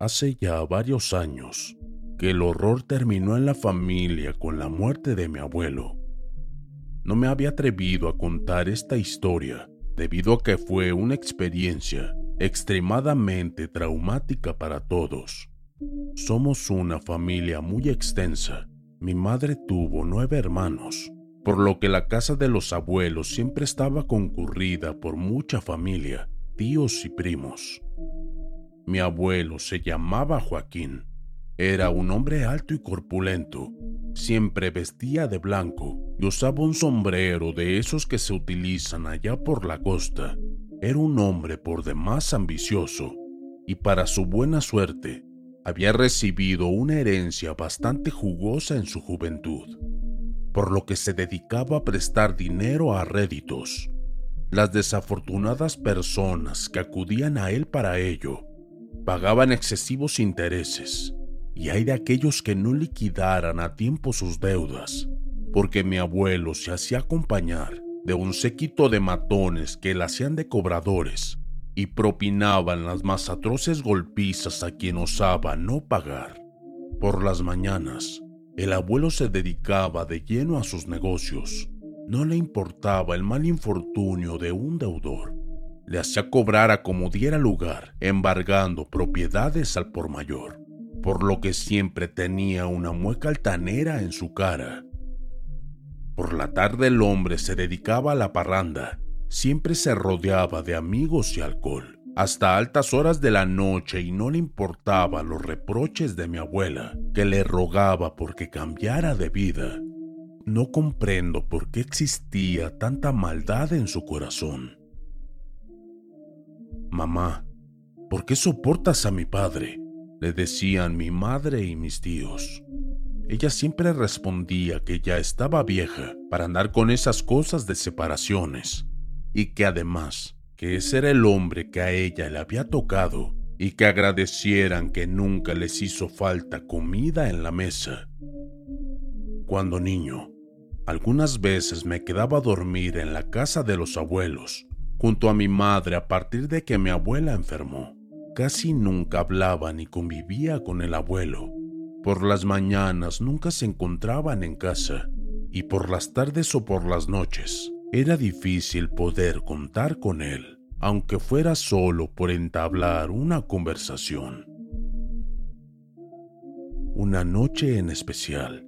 Hace ya varios años que el horror terminó en la familia con la muerte de mi abuelo. No me había atrevido a contar esta historia debido a que fue una experiencia extremadamente traumática para todos. Somos una familia muy extensa. Mi madre tuvo nueve hermanos, por lo que la casa de los abuelos siempre estaba concurrida por mucha familia, tíos y primos. Mi abuelo se llamaba Joaquín. Era un hombre alto y corpulento. Siempre vestía de blanco y usaba un sombrero de esos que se utilizan allá por la costa. Era un hombre por demás ambicioso y para su buena suerte había recibido una herencia bastante jugosa en su juventud, por lo que se dedicaba a prestar dinero a réditos. Las desafortunadas personas que acudían a él para ello pagaban excesivos intereses, y hay de aquellos que no liquidaran a tiempo sus deudas, porque mi abuelo se hacía acompañar de un séquito de matones que le hacían de cobradores y propinaban las más atroces golpizas a quien osaba no pagar. Por las mañanas, el abuelo se dedicaba de lleno a sus negocios. No le importaba el mal infortunio de un deudor. Le hacía cobrar a como diera lugar, embargando propiedades al por mayor, por lo que siempre tenía una mueca altanera en su cara por la tarde el hombre se dedicaba a la parranda. Siempre se rodeaba de amigos y alcohol, hasta altas horas de la noche y no le importaba los reproches de mi abuela, que le rogaba porque cambiara de vida. No comprendo por qué existía tanta maldad en su corazón. Mamá, ¿por qué soportas a mi padre? le decían mi madre y mis tíos. Ella siempre respondía que ya estaba vieja para andar con esas cosas de separaciones y que además que ese era el hombre que a ella le había tocado y que agradecieran que nunca les hizo falta comida en la mesa. Cuando niño, algunas veces me quedaba a dormir en la casa de los abuelos, junto a mi madre a partir de que mi abuela enfermó. Casi nunca hablaba ni convivía con el abuelo, por las mañanas nunca se encontraban en casa y por las tardes o por las noches era difícil poder contar con él, aunque fuera solo por entablar una conversación. Una noche en especial,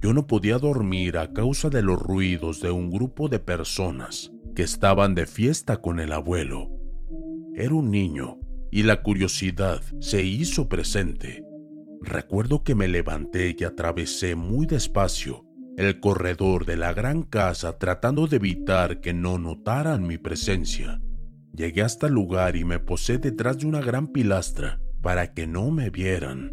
yo no podía dormir a causa de los ruidos de un grupo de personas estaban de fiesta con el abuelo. Era un niño y la curiosidad se hizo presente Recuerdo que me levanté y atravesé muy despacio el corredor de la gran casa tratando de evitar que no notaran mi presencia. Llegué hasta el lugar y me posé detrás de una gran pilastra para que no me vieran.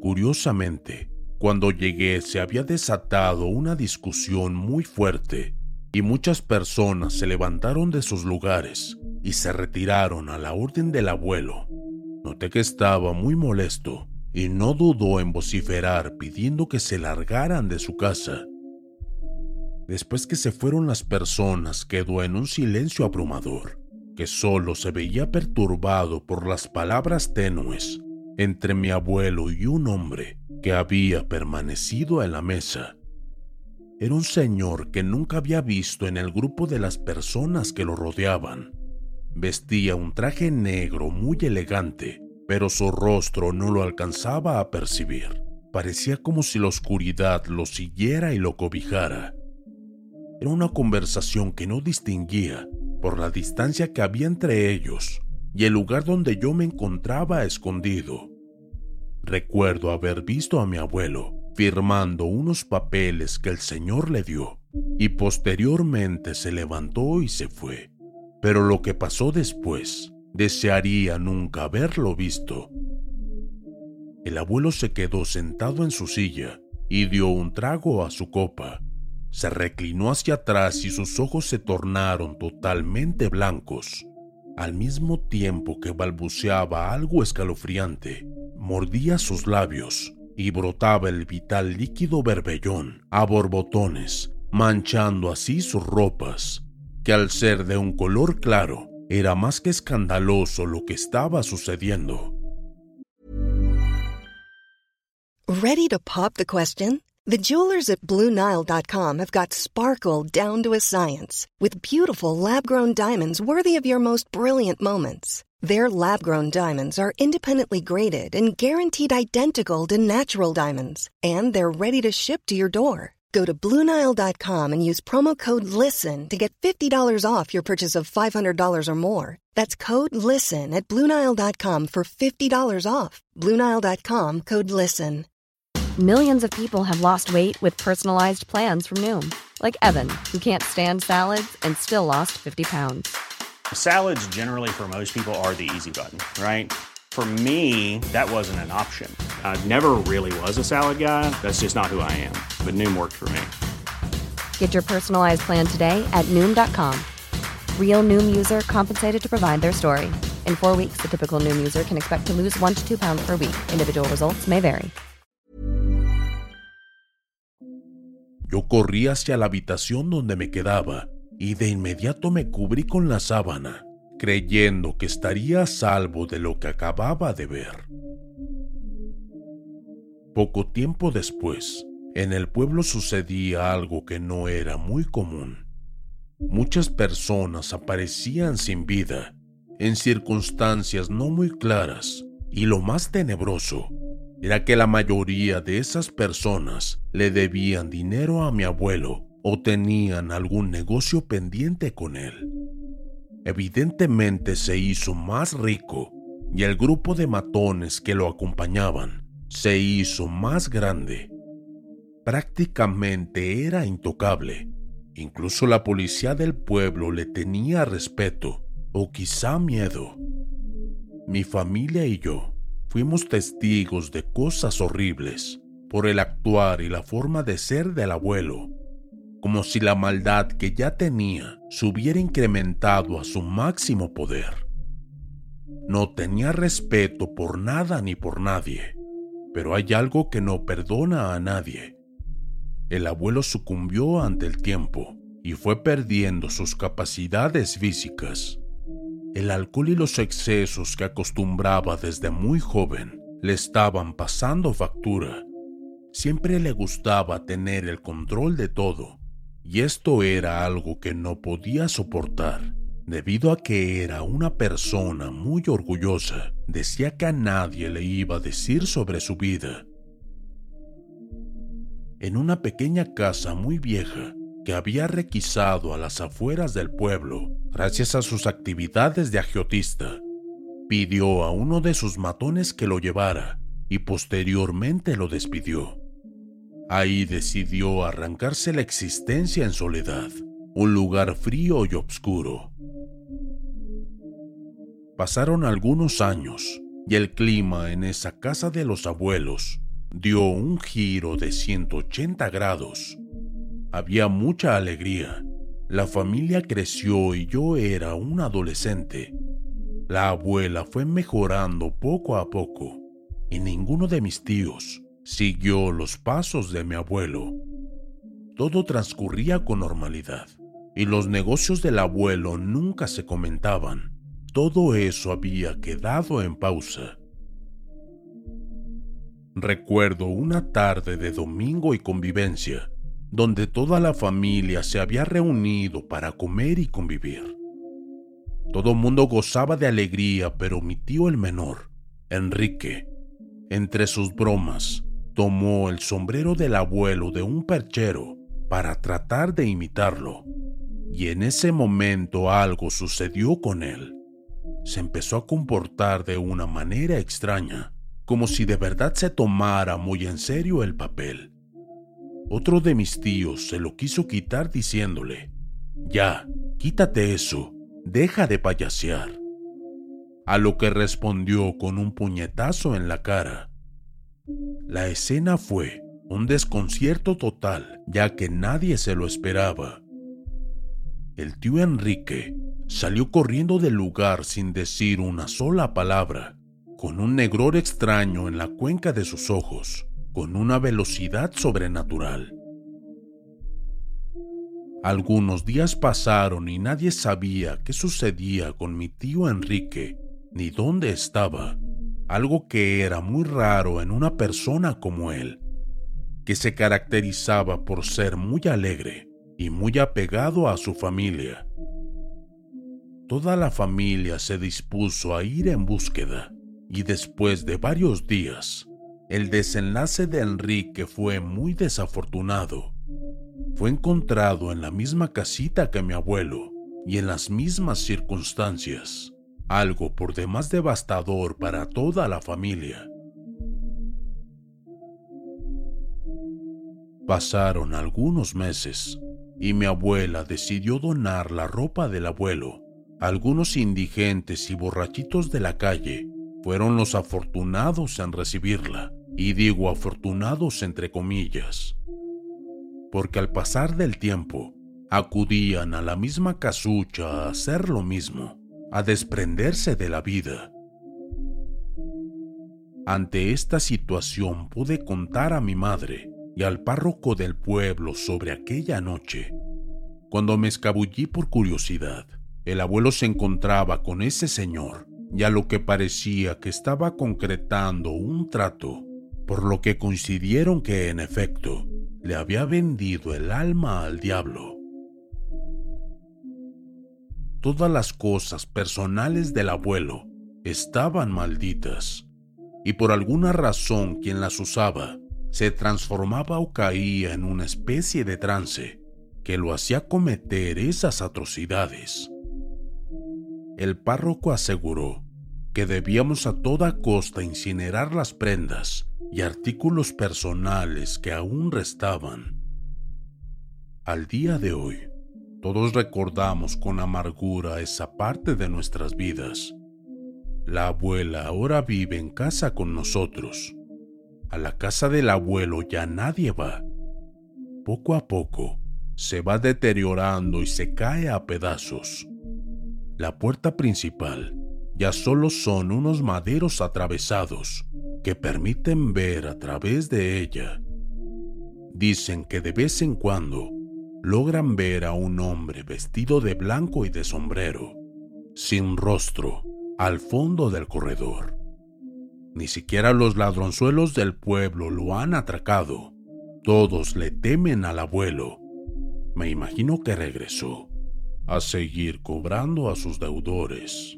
Curiosamente, cuando llegué se había desatado una discusión muy fuerte y muchas personas se levantaron de sus lugares y se retiraron a la orden del abuelo. Noté que estaba muy molesto y no dudó en vociferar pidiendo que se largaran de su casa. Después que se fueron las personas quedó en un silencio abrumador, que solo se veía perturbado por las palabras tenues entre mi abuelo y un hombre que había permanecido en la mesa. Era un señor que nunca había visto en el grupo de las personas que lo rodeaban. Vestía un traje negro muy elegante, pero su rostro no lo alcanzaba a percibir. Parecía como si la oscuridad lo siguiera y lo cobijara. Era una conversación que no distinguía por la distancia que había entre ellos y el lugar donde yo me encontraba escondido. Recuerdo haber visto a mi abuelo firmando unos papeles que el señor le dio y posteriormente se levantó y se fue. Pero lo que pasó después, desearía nunca haberlo visto. El abuelo se quedó sentado en su silla y dio un trago a su copa. Se reclinó hacia atrás y sus ojos se tornaron totalmente blancos. Al mismo tiempo que balbuceaba algo escalofriante, mordía sus labios y brotaba el vital líquido berbellón a borbotones, manchando así sus ropas, que al ser de un color claro, era más que escandaloso lo que estaba sucediendo. Ready to pop the question? The jewelers at BlueNile.com have got sparkle down to a science with beautiful lab-grown diamonds worthy of your most brilliant moments. Their lab grown diamonds are independently graded and guaranteed identical to natural diamonds, and they're ready to ship to your door. Go to Bluenile.com and use promo code LISTEN to get $50 off your purchase of $500 or more. That's code LISTEN at Bluenile.com for $50 off. Bluenile.com code LISTEN. Millions of people have lost weight with personalized plans from Noom, like Evan, who can't stand salads and still lost 50 pounds. Salads, generally, for most people, are the easy button, right? For me, that wasn't an option. I never really was a salad guy. That's just not who I am. But Noom worked for me. Get your personalized plan today at Noom.com. Real Noom user compensated to provide their story. In four weeks, the typical Noom user can expect to lose one to two pounds per week. Individual results may vary. Yo corrí hacia la habitación donde me quedaba y de inmediato me cubrí con la sábana, creyendo que estaría a salvo de lo que acababa de ver. Poco tiempo después, en el pueblo sucedía algo que no era muy común. Muchas personas aparecían sin vida, en circunstancias no muy claras, y lo más tenebroso era que la mayoría de esas personas le debían dinero a mi abuelo o tenían algún negocio pendiente con él. Evidentemente se hizo más rico y el grupo de matones que lo acompañaban se hizo más grande. Prácticamente era intocable. Incluso la policía del pueblo le tenía respeto o quizá miedo. Mi familia y yo fuimos testigos de cosas horribles por el actuar y la forma de ser del abuelo como si la maldad que ya tenía se hubiera incrementado a su máximo poder. No tenía respeto por nada ni por nadie, pero hay algo que no perdona a nadie. El abuelo sucumbió ante el tiempo y fue perdiendo sus capacidades físicas. El alcohol y los excesos que acostumbraba desde muy joven le estaban pasando factura. Siempre le gustaba tener el control de todo y esto era algo que no podía soportar, debido a que era una persona muy orgullosa. Decía que a nadie le iba a decir sobre su vida. En una pequeña casa muy vieja que había requisado a las afueras del pueblo, gracias a sus actividades de agiotista, pidió a uno de sus matones que lo llevara y posteriormente lo despidió. Ahí decidió arrancarse la existencia en soledad, un lugar frío y oscuro. Pasaron algunos años y el clima en esa casa de los abuelos dio un giro de 180 grados. Había mucha alegría, La familia creció y yo era un adolescente. La abuela fue mejorando poco a poco y ninguno de mis tíos siguió los pasos de mi abuelo. Todo transcurría con normalidad y los negocios del abuelo nunca se comentaban. Todo eso había quedado en pausa. Recuerdo una tarde de domingo y convivencia, donde toda la familia se había reunido para comer y convivir. Todo mundo gozaba de alegría, pero mi tío el menor, Enrique, entre sus bromas, tomó el sombrero del abuelo de un perchero para tratar de imitarlo. Y en ese momento algo sucedió con él. Se empezó a comportar de una manera extraña como si de verdad se tomara muy en serio el papel. Otro de mis tíos se lo quiso quitar diciéndole, Ya, quítate eso, deja de payasear. A lo que respondió con un puñetazo en la cara. La escena fue un desconcierto total, ya que nadie se lo esperaba. El tío Enrique salió corriendo del lugar sin decir una sola palabra con un negror extraño en la cuenca de sus ojos, con una velocidad sobrenatural. Algunos días pasaron y nadie sabía qué sucedía con mi tío Enrique, ni dónde estaba, algo que era muy raro en una persona como él, que se caracterizaba por ser muy alegre y muy apegado a su familia. Toda la familia se dispuso a ir en búsqueda y después de varios días, el desenlace de Enrique fue muy desafortunado. Fue encontrado en la misma casita que mi abuelo y en las mismas circunstancias, algo por demás devastador para toda la familia. Pasaron algunos meses y mi abuela decidió donar la ropa del abuelo algunos indigentes y borrachitos de la calle fueron los afortunados en recibirla, y digo afortunados entre comillas, porque al pasar del tiempo acudían a la misma casucha a hacer lo mismo, a desprenderse de la vida. Ante esta situación pude contar a mi madre y al párroco del pueblo sobre aquella noche. Cuando me escabullí por curiosidad, el abuelo se encontraba con ese señor y a lo que parecía que estaba concretando un trato, por lo que coincidieron que en efecto le había vendido el alma al diablo. Todas las cosas personales del abuelo estaban malditas, y por alguna razón quien las usaba se transformaba o caía en una especie de trance que lo hacía cometer esas atrocidades el párroco aseguró que debíamos a toda costa incinerar las prendas y artículos personales que aún restaban. Al día de hoy, todos recordamos con amargura esa parte de nuestras vidas. La abuela ahora vive en casa con nosotros. A la casa del abuelo ya nadie va. Poco a poco se va deteriorando y se cae a pedazos. La puerta principal ya solo son unos maderos atravesados que permiten ver a través de ella. Dicen que de vez en cuando logran ver a un hombre vestido de blanco y de sombrero, sin rostro, al fondo del corredor. Ni siquiera los ladronzuelos del pueblo lo han atracado. Todos le temen al abuelo. Me imagino que regresó a seguir cobrando a sus deudores.